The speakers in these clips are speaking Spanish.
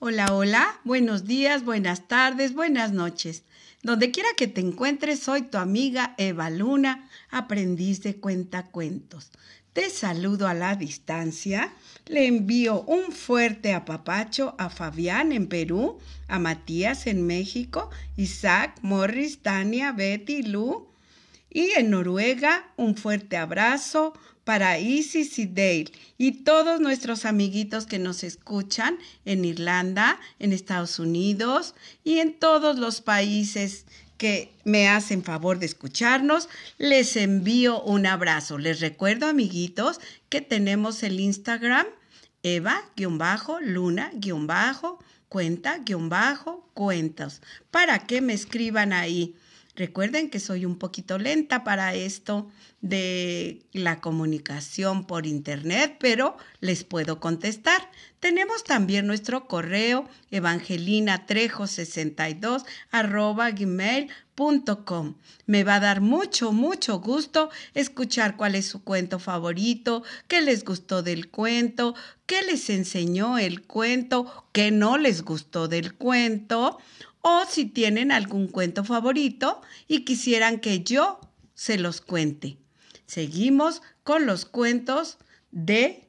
Hola, hola, buenos días, buenas tardes, buenas noches. Donde quiera que te encuentres, soy tu amiga Eva Luna, aprendiz de cuentacuentos. Te saludo a la distancia, le envío un fuerte apapacho a Fabián en Perú, a Matías en México, Isaac, Morris, Tania, Betty, Lu y en Noruega un fuerte abrazo para Isis y Dale y todos nuestros amiguitos que nos escuchan en Irlanda, en Estados Unidos y en todos los países que me hacen favor de escucharnos, les envío un abrazo. Les recuerdo, amiguitos, que tenemos el Instagram Eva-Luna-Cuenta-Cuentos para que me escriban ahí. Recuerden que soy un poquito lenta para esto de la comunicación por internet, pero les puedo contestar. Tenemos también nuestro correo evangelinatrejo62 arroba gmail.com. Me va a dar mucho, mucho gusto escuchar cuál es su cuento favorito, qué les gustó del cuento, qué les enseñó el cuento, qué no les gustó del cuento o si tienen algún cuento favorito y quisieran que yo se los cuente. Seguimos con los cuentos de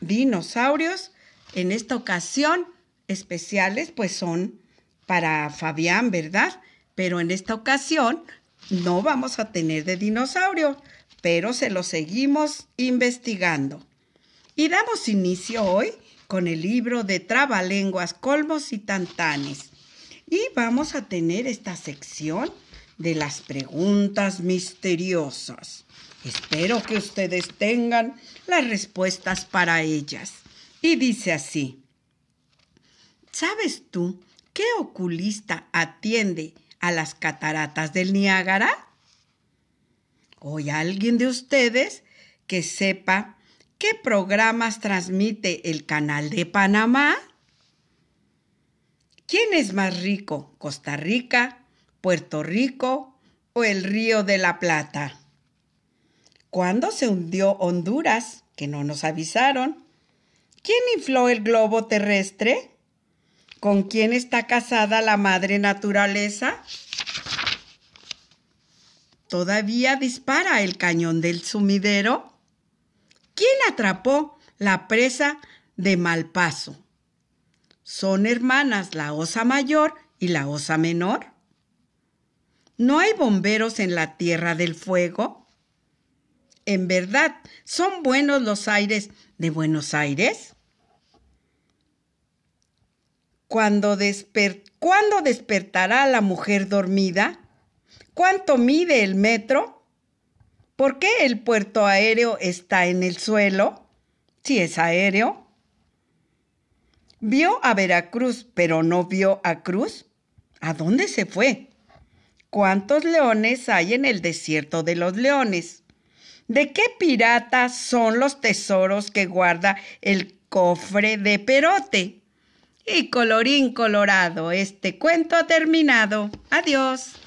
dinosaurios. En esta ocasión especiales pues son para Fabián, ¿verdad? Pero en esta ocasión no vamos a tener de dinosaurio, pero se lo seguimos investigando. Y damos inicio hoy con el libro de Trabalenguas, Colmos y Tantanes. Y vamos a tener esta sección de las preguntas misteriosas. Espero que ustedes tengan las respuestas para ellas. Y dice así, ¿sabes tú qué oculista atiende a las cataratas del Niágara? ¿O alguien de ustedes que sepa ¿Qué programas transmite el canal de Panamá? ¿Quién es más rico, Costa Rica, Puerto Rico o el Río de la Plata? ¿Cuándo se hundió Honduras? Que no nos avisaron. ¿Quién infló el globo terrestre? ¿Con quién está casada la madre naturaleza? ¿Todavía dispara el cañón del sumidero? ¿Quién atrapó la presa de Malpaso? ¿Son hermanas la osa mayor y la osa menor? ¿No hay bomberos en la Tierra del Fuego? ¿En verdad son buenos los aires de Buenos Aires? ¿Cuándo, ¿Cuándo despertará la mujer dormida? ¿Cuánto mide el metro? ¿Por qué el puerto aéreo está en el suelo? Si es aéreo. Vio a Veracruz, pero no vio a Cruz. ¿A dónde se fue? ¿Cuántos leones hay en el desierto de los leones? ¿De qué pirata son los tesoros que guarda el cofre de Perote? Y colorín colorado, este cuento ha terminado. Adiós.